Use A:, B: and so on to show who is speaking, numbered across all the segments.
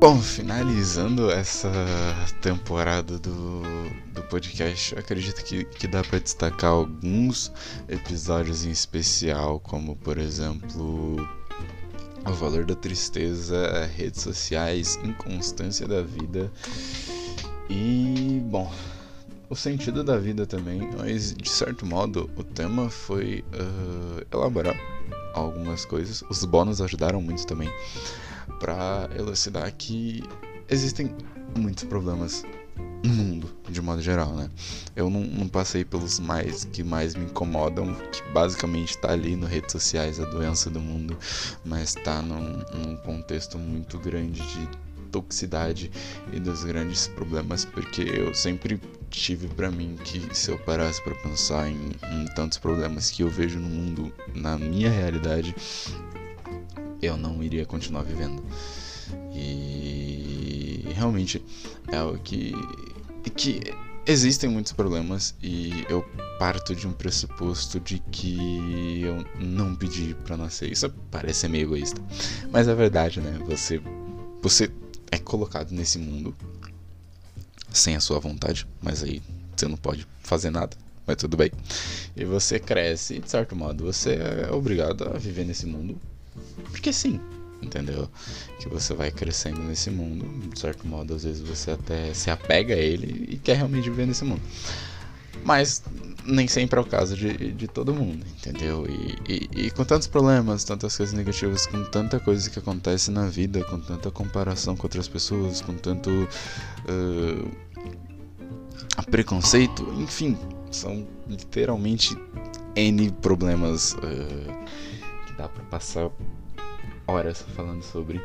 A: Bom, finalizando essa temporada do, do podcast, acredito que, que dá para destacar alguns episódios em especial, como por exemplo o valor da tristeza, redes sociais, inconstância da vida e, bom, o sentido da vida também, mas de certo modo o tema foi uh, elaborar algumas coisas. Os bônus ajudaram muito também para elucidar que existem muitos problemas no mundo, de modo geral, né? Eu não, não, passei pelos mais que mais me incomodam, que basicamente está ali nas redes sociais a doença do mundo, mas está num, num contexto muito grande de toxicidade e dos grandes problemas, porque eu sempre tive para mim que se eu parasse para pensar em, em tantos problemas que eu vejo no mundo, na minha realidade, eu não iria continuar vivendo. E realmente é o que que existem muitos problemas e eu parto de um pressuposto de que eu não pedi para nascer. Isso parece meio egoísta, mas é verdade, né? Você você é colocado nesse mundo sem a sua vontade, mas aí você não pode fazer nada, mas tudo bem. E você cresce de certo modo você é obrigado a viver nesse mundo porque sim, entendeu? Que você vai crescendo nesse mundo, de certo modo, às vezes você até se apega a ele e quer realmente viver nesse mundo. Mas nem sempre é o caso de, de todo mundo, entendeu? E, e, e, com tantos problemas, tantas coisas negativas, com tanta coisa que acontece na vida, com tanta comparação com outras pessoas, com tanto uh, preconceito, enfim, são literalmente N problemas uh, que dá pra passar horas falando sobre.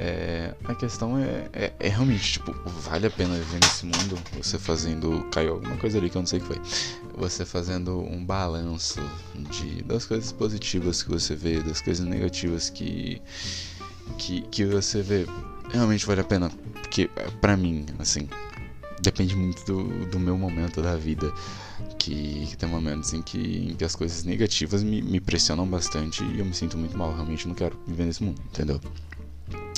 A: É, a questão é, é, é, realmente, tipo, vale a pena viver nesse mundo? Você fazendo. Caiu alguma coisa ali que eu não sei o que foi. Você fazendo um balanço de, das coisas positivas que você vê, das coisas negativas que, que, que você vê. Realmente vale a pena. Porque, pra mim, assim, depende muito do, do meu momento da vida. Que, que, tem momentos em que, em que as coisas negativas me, me pressionam bastante e eu me sinto muito mal. Realmente não quero viver nesse mundo, entendeu?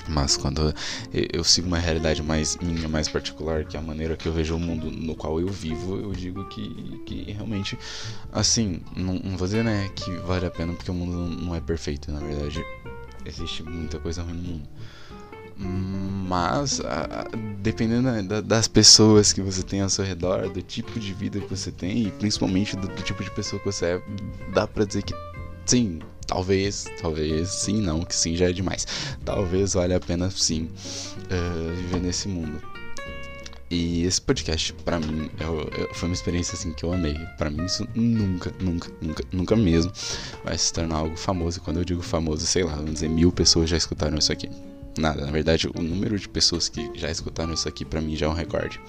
A: Mas quando eu sigo uma realidade mais minha, mais particular, que é a maneira que eu vejo o mundo no qual eu vivo, eu digo que, que realmente, assim, não, não vou dizer né, que vale a pena porque o mundo não é perfeito, na verdade, existe muita coisa ruim no mundo. Mas, a, dependendo né, da, das pessoas que você tem ao seu redor, do tipo de vida que você tem e principalmente do, do tipo de pessoa que você é, dá pra dizer que sim, talvez, talvez, sim, não, que sim já é demais. Talvez valha a pena sim uh, viver nesse mundo. E esse podcast, para mim, eu, eu, foi uma experiência assim que eu amei. Para mim, isso nunca, nunca, nunca, nunca mesmo vai se tornar algo famoso. E quando eu digo famoso, sei lá, vamos dizer, mil pessoas já escutaram isso aqui nada. Na verdade, o número de pessoas que já escutaram isso aqui para mim já é um recorde.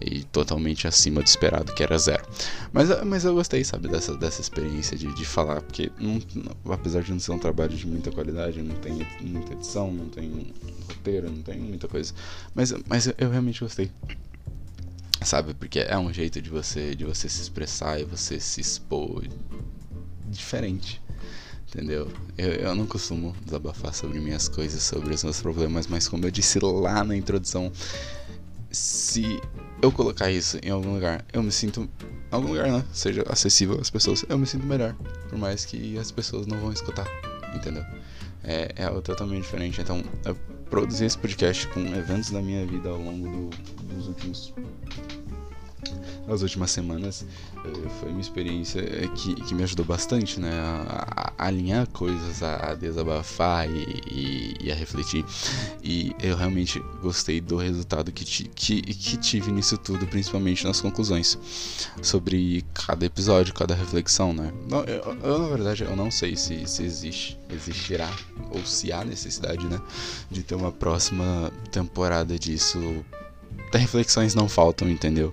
A: E totalmente acima do esperado, que era zero. Mas, mas eu gostei, sabe, dessa, dessa experiência de, de falar, porque não, não, apesar de não ser um trabalho de muita qualidade, não tem muita edição, não tem roteiro, não tem muita coisa. Mas, mas eu, eu realmente gostei sabe porque é um jeito de você de você se expressar e você se expor diferente entendeu? Eu, eu não costumo desabafar sobre minhas coisas, sobre os meus problemas, mas como eu disse lá na introdução, se eu colocar isso em algum lugar, eu me sinto. Algum lugar, né? Seja acessível às pessoas, eu me sinto melhor. Por mais que as pessoas não vão escutar, entendeu? É, é algo totalmente diferente. Então, eu produzi esse podcast com eventos da minha vida ao longo do, dos últimos nas últimas semanas eh, foi uma experiência eh, que, que me ajudou bastante né, a, a alinhar coisas, a, a desabafar e, e, e, a refletir. E eu realmente gostei do resultado que, que, que tive nisso tudo, principalmente nas conclusões sobre cada episódio, cada reflexão. Né? Eu, eu, na verdade, eu não sei se, se existe, existirá ou se há necessidade né, de ter uma próxima temporada disso. Reflexões não faltam, entendeu?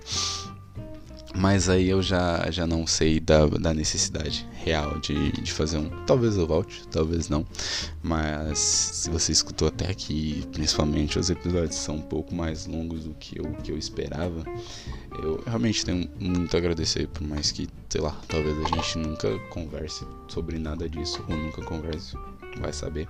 A: Mas aí eu já, já não sei da, da necessidade real de, de fazer um. Talvez eu volte, talvez não. Mas se você escutou até aqui, principalmente os episódios são um pouco mais longos do que eu, que eu esperava. Eu realmente tenho muito a agradecer, por mais que, sei lá, talvez a gente nunca converse sobre nada disso, ou nunca converse, vai saber.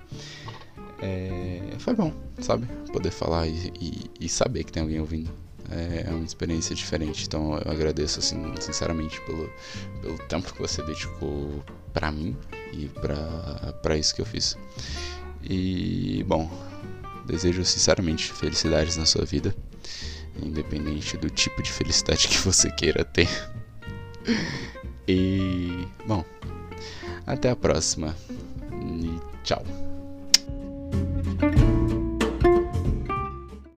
A: É, foi bom, sabe? Poder falar e, e, e saber que tem alguém ouvindo é uma experiência diferente. Então eu agradeço assim, sinceramente pelo, pelo tempo que você dedicou para mim e para isso que eu fiz. E bom, desejo sinceramente felicidades na sua vida, independente do tipo de felicidade que você queira ter. E bom, até a próxima e tchau.